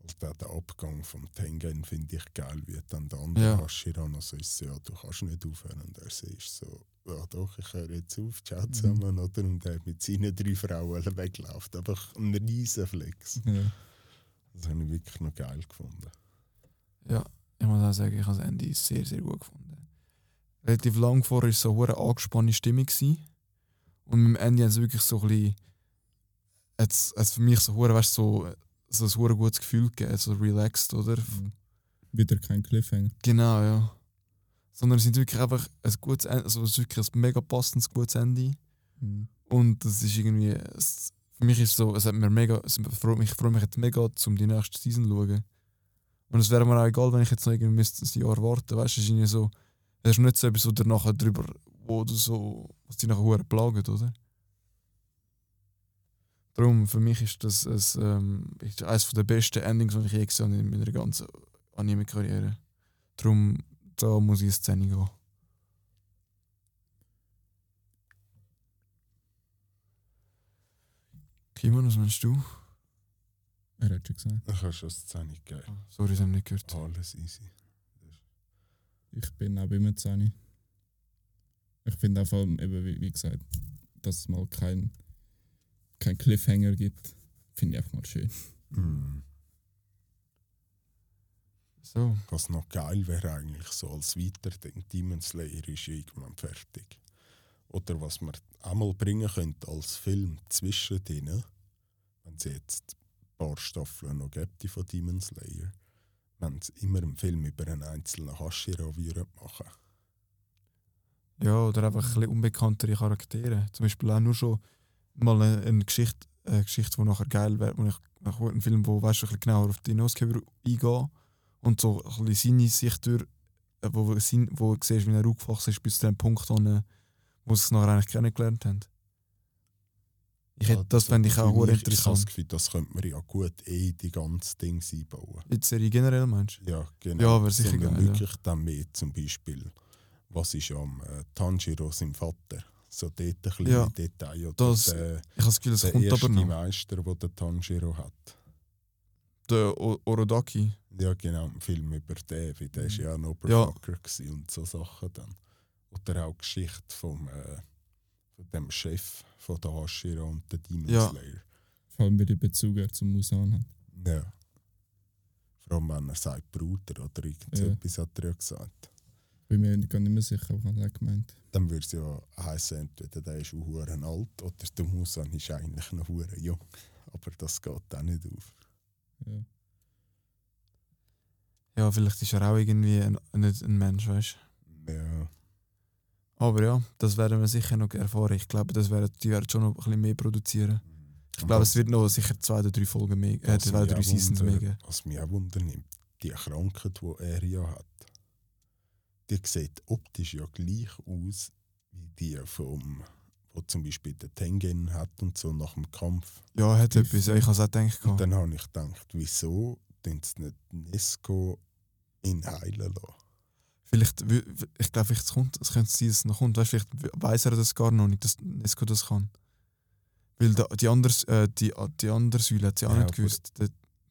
Auch der Abgang vom Tengen finde ich geil, wie dann der andere Ja. Hashira noch so ist, so, ja, du kannst nicht aufhören. Und er ist so, ja doch, ich höre jetzt auf, ciao zusammen. Oder? Und er mit seinen drei Frauen wegläuft. Einfach ein riesen Flex. Ja. Das habe ich wirklich noch geil gefunden. Ja, ich muss auch sagen, ich habe das Ende sehr, sehr gut gefunden. Relativ lang vorher war es so eine angespannte Stimmung. Gewesen. Und mit dem Ende haben sie wirklich so ein bisschen. Hat's, hat's für mich so, weißt, so, so ein hure gutes Gefühl gegeben, so relaxed, oder? Mhm. Wieder kein Cliffhanger. Genau, ja. Sondern es sind wirklich einfach ein gutes Ende, also es ist wirklich ein mega passendes gutes Ende. Mhm. Und das ist irgendwie. Es, für mich ist es so, es hat mir mega. Es freut mich, ich freue mich jetzt mega, um die nächste Season zu schauen. Und es wäre mir auch egal, wenn ich jetzt noch irgendwie ein Jahr warten Weißt du, es ist irgendwie so. Es ist nicht so etwas, wo du nachher drüber. wo du so. was dich nachher plagt, oder? Darum, für mich ist das ein, ähm, ist eines der besten Endings, die ich je gesehen habe in meiner ganzen Anime-Karriere. Darum, da muss ich eine Szene gehen. Kimon, was meinst du? Er hat schon gesagt. Ich habe schon eine Szene gegeben. Sorry, ich habe nicht gehört. Alles easy. Ich bin auch immer 10. Ich finde auch vor allem, eben, wie, wie gesagt, dass es mal kein, kein Cliffhanger gibt, finde ich einfach mal schön. Mm. So. Was noch geil wäre eigentlich so als Weiterdenk, Demon Slayer ist irgendwann fertig. Oder was man einmal bringen könnte als Film zwischendrin, wenn es jetzt ein paar Staffeln noch gibt die von Demon Slayer, wenn sie immer einen Film über einen einzelnen Hashira machen Ja, oder einfach ein bisschen unbekanntere Charaktere. Zum Beispiel auch nur schon mal eine, eine Geschichte, eine Geschichte, die nachher geil wäre. wo ich nach einem Film, wo weißt, du, ein bisschen genauer auf die Hinausgeber eingehen und so ein bisschen seine Sicht durch äh, wo, sein, wo du siehst, wie er aufgewachsen ist, bis zu dem Punkt, wo, wo sie es nachher eigentlich kennengelernt haben. Ich hätte, das fände ich auch mich- Ich habe das interessant. Gefühl, das könnte man ja gut eh die ganze Dings einbauen. In der Serie generell meinst du? Ja, genau. Ja, wäre sicher geil, ja. wirklich dann mehr zum Beispiel, was ist am äh, Tanjiro sein Vater? So dort ein Ja, Detail. Oder das- der, Ich habe das Gefühl, das der kommt erste aber noch. Meister, den der Tanjiro hat. Der O- Orodaki. Ja, genau, ein Film über den, wie der ist ja ein Ja. Oberfucker ja. und so Sachen dann. Oder auch die Geschichte vom, äh, von dem Chef von der Hashira und der Demon Ja. Slayer. Vor allem, wie der Bezug er zum Musan hat. Ja. Vor allem, wenn er sagt Bruder oder irgendetwas hat er ja gesagt. Bin mir gar nicht mehr sicher, was er gemeint Dann würde es ja heißen, entweder der ist hure alt oder der Musan ist eigentlich noch hure jung. Aber das geht auch nicht auf. Ja. Ja, vielleicht ist er auch irgendwie ein, nicht ein Mensch, weißt du? Ja, Aber ja, das werden wir sicher noch erfahren. Ich glaube, das werden, die werden schon noch ein bisschen mehr produzieren. Ich glaube, es wird noch sicher zwei oder drei Folgen mehr, äh, Was zwei oder mich drei auch Seasons mehr geben. Was mich auch wundernimmt, die Krankheit, die er ja hat, die sieht optisch ja gleich aus wie die vom, wo zum Beispiel der Tengen hat und so nach dem Kampf. Ja, hat Tief, etwas. Ich habe es auch gedacht. Und dann habe ich gedacht, wieso tun sie nicht Nesco ihn heilen lassen? Vielleicht, ich glaube, vielleicht kommt, es könnte sein, dass es noch kommt. Weißt, vielleicht weiß er das gar noch nicht, dass Nesco das kann. Weil die, andere, äh, die, die andere Säule hat sie auch Ja, nicht aber- gewusst,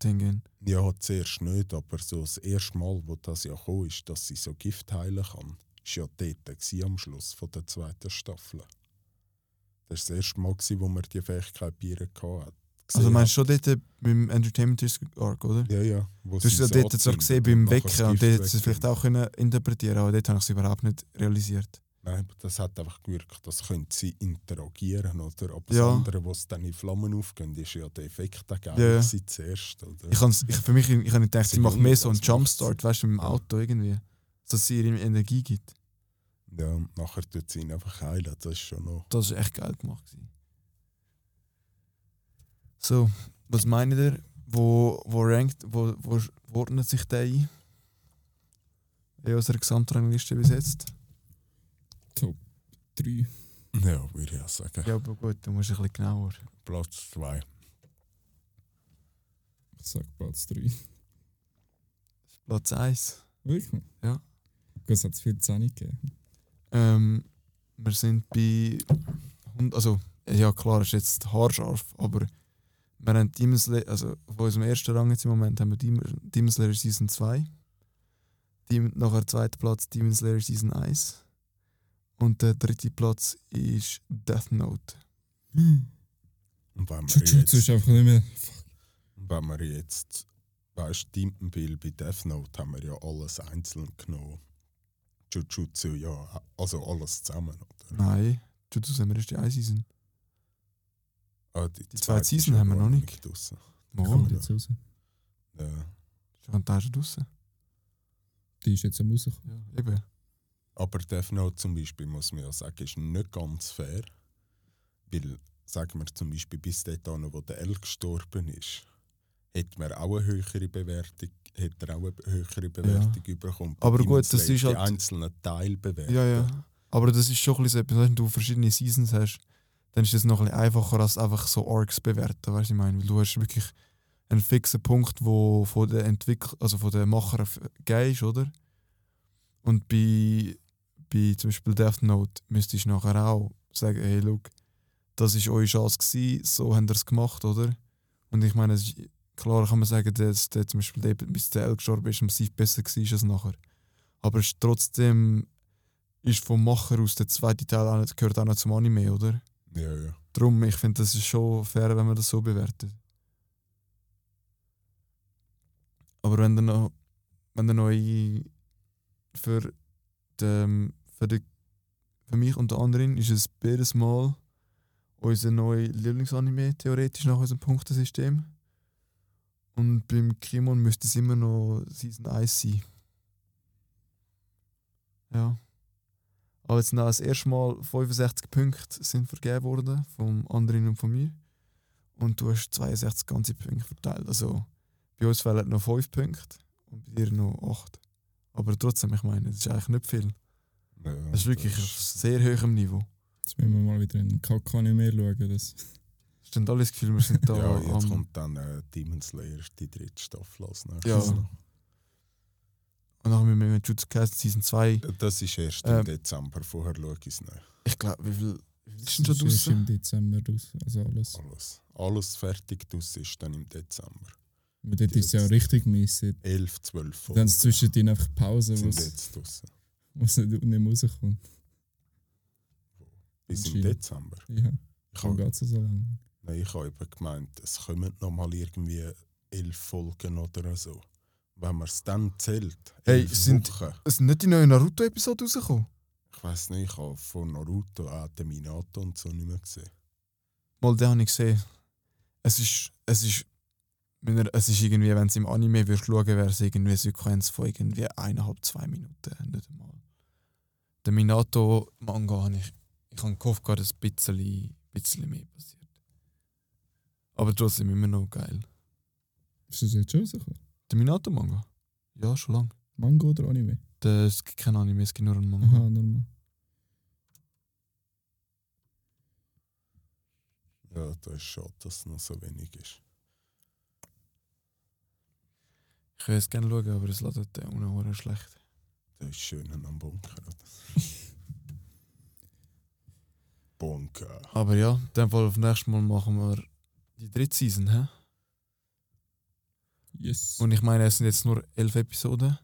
der Tengen. Ja, zuerst nicht, aber so das erste Mal, wo das ja kam, ist, dass sie so Gift heilen kann, war ja dort am Schluss von der zweiten Staffel. Das war das erste Mal, wo man die Fähigkeit bei ihr hatte. Also meinst du schon dort beim Entertainment Arc, oder? Ja, ja. Du hast ja dort anzündet gesehen beim Wecken und dort hätte sie es vielleicht auch können interpretieren aber dort habe ich es überhaupt nicht realisiert. Nein, aber das hat einfach gewirkt, das könnte sie interagieren, oder? Aber Ja. das andere, was dann in Flammen aufgehen, ist ja der Effekt der Ja, gewesen zuerst, oder? Ich kann's, ich, für mich, ich habe gedacht, sie Sie macht jung, mehr so einen sie? Jumpstart, weißt du, mit dem Ja. Auto irgendwie. Dass es ihr Energie gibt. Ja, und nachher tut sie ihn einfach heilen, das ist schon noch... Das war echt geil gemacht. So, was meint ihr? Wo, wo rankt, wo, wo ordnet sich der ein? In unserer Gesamtrangliste bis jetzt? Top 3. Ja, würde ich auch sagen. Ja, aber gut, du musst ein bisschen genauer. Platz 2. Ich sag Platz 3. Platz 1. Wirklich? Ja. Gut, Es hat viel Zähne gegeben. Ähm, wir sind bei. Also, ja klar, ist jetzt haarscharf, aber wir haben Demon Slayer, also auf unserem ersten Rang jetzt im Moment haben wir Demon Demon Slayer Season 2. Demon, nachher zweiter Platz Demon Slayer Season 1. Und der dritte Platz ist Death Note. Und wenn wir Jujutsu ist jetzt, einfach nicht mehr. wenn wir jetzt weißt, Tintenbill bei Death Note haben wir ja alles einzeln genommen. Jujutsu, ja, also alles zusammen, oder? Nein, Jujutsu haben wir erst die eine Season. Ah, die, Die zweite zweite ist Season ja haben wir noch nicht. draussen. Kommt Mal, jetzt raus. Ja. da schon draussen. Die ist jetzt am rausgekommen. Ja, eben. Aber Death Note zum Beispiel, muss man ja sagen, ist nicht ganz fair. Weil, sagen wir zum Beispiel, bis dort, an, wo der L gestorben ist, hätte man auch eine höhere Bewertung, hätte er auch eine höhere Bewertung bekommen. Aber gut, das ist die halt- einzelnen Teilbewertungen. Ja, ja. Aber das ist schon ein bisschen so etwas, wenn du verschiedene Seasons hast, dann ist es noch ein bisschen einfacher als einfach so Arcs bewerten, weißt du, ich meine, weil du hast wirklich einen fixen Punkt, wo von der Entwickler, also von den Macher gegeben ist, oder? Und bei, bei zum Beispiel Death Note müsstest du nachher auch sagen, hey, look, das ist eure Chance gewesen, so habt ihr es gemacht, oder? Und ich meine, klar kann man sagen, dass der zum Beispiel der, bis der L gestorben ist, massiv besser war als nachher. Aber es ist trotzdem ist vom Macher aus der zweite Teil auch nicht, gehört auch noch zum Anime, oder? ja, ja. Darum, ich finde, das ist schon fair, wenn man das so bewertet. Aber wenn dann noch, wenn noch ein- für, den, für, den, für mich und den anderen ist es jedes Mal unser neuer Lieblingsanime, theoretisch nach unserem Punktesystem. Und beim Kimon müsste es immer noch Season 1 sein. Ja. Aber jetzt noch das erste Mal 65 Punkte sind vergeben worden vom anderen und von mir. Und du hast 62 ganze Punkte verteilt. Also bei uns fehlen noch 5 Punkte und bei dir noch 8. Aber trotzdem, ich meine, das ist eigentlich nicht viel. Ja, Das ist wirklich auf sehr hohem Niveau. Jetzt müssen wir mal wieder einen Kack-Anime schauen. Das Hast du alles Gefühl, wir sind da Ja, jetzt am. kommt dann äh, Demon Slayer, die dritte Staffel als nächstes. Ja. Und dann haben wir mit Jutsu Kaisen Season 2. Das ist erst Ähm, im Dezember, vorher schaue ich es nicht. Ich glaube, wie viel, ist ist denn schon draußen? im Dezember raus. Also alles. Alles. Alles fertig draus ist dann im Dezember. Aber dort ist es ja richtig mäßig. 11, 12 Folgen Dann zwischendrin einfach Pause, sind es jetzt draussen. Wo es nicht, nicht rauskommt. Bis im. Dezember. Ja, Ich habe geht es so lange. nein, ich habe eben gemeint, es kommen noch mal irgendwie 11 Folgen oder so. Wenn man es dann zählt, Hey, elf sind- Wochen. Es sind nicht die neuen Naruto-Episoden rausgekommen. Ich weiß nicht, ich habe von Naruto auch den Minato und so nicht mehr gesehen. Mal den habe ich gesehen. Es ist, es ist, wenn er, es ist irgendwie, wenn es im Anime würdest schauen, wäre es irgendwie eine Sequenz von irgendwie eineinhalb, zwei Minuten. Nicht einmal. Der Minato-Manga habe ich, ich habe gehofft, gerade ein bisschen, bisschen mehr passiert. Aber trotzdem immer noch geil. Ist das jetzt schon rausgekommen? Der Minato-Manga? Ja, schon lange. Manga oder Anime? Der- Es gibt kein Anime, es gibt nur einen Manga. Aha, normal. Ja, das ist schade, dass es noch so wenig ist. Ich würde es gerne schauen, aber es lädt den unten schlecht. Das ist schön am Bunker. Bunker. Aber ja, in dem Fall auf nächstes Mal machen wir die dritte Season, hä? Yes. Und ich meine, es sind jetzt nur elf Episoden.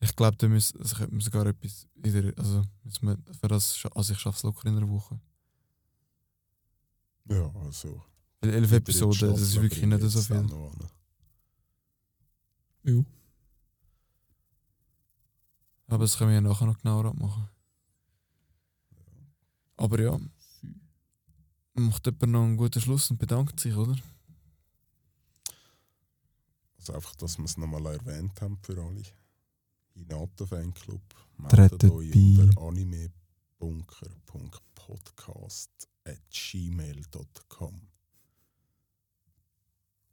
Ich glaube, da müssen, also könnte man sogar etwas wieder, also, müssen wir für das, also ich schaffe es locker in einer Woche. Ja, also. Weil elf Episoden, das ist wirklich nicht ich so viel. ja. Aber das können wir ja nachher noch genauer abmachen. Aber ja, macht jemand noch einen guten Schluss und bedankt sich, oder? Also einfach, dass wir es nochmal erwähnt haben für alle. Hinata Fanclub. Meldet euch unter animebunker.podcast at gmail.com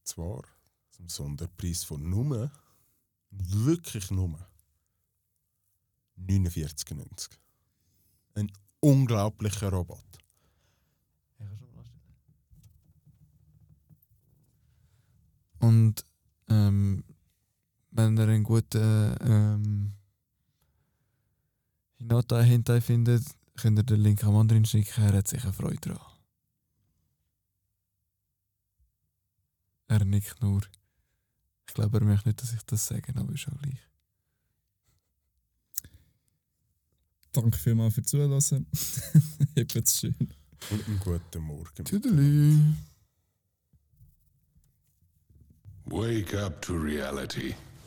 Zwar zum Sonderpreis von Nummer, wirklich Nummer 49,90. Ein unglaublicher Rabatt. Und ähm, wenn ihr einen guten ähm, Hinata Hentai findet, könnt ihr den Link am anderen schicken. Er hat sicher Freude dran. Er nickt nur. Ich glaube, er möchte nicht, dass ich das sage, aber ist auch gleich. Danke vielmals für Zuhören. Habt's schön. Und einen guten Morgen. Tüdelü. Wake up to reality.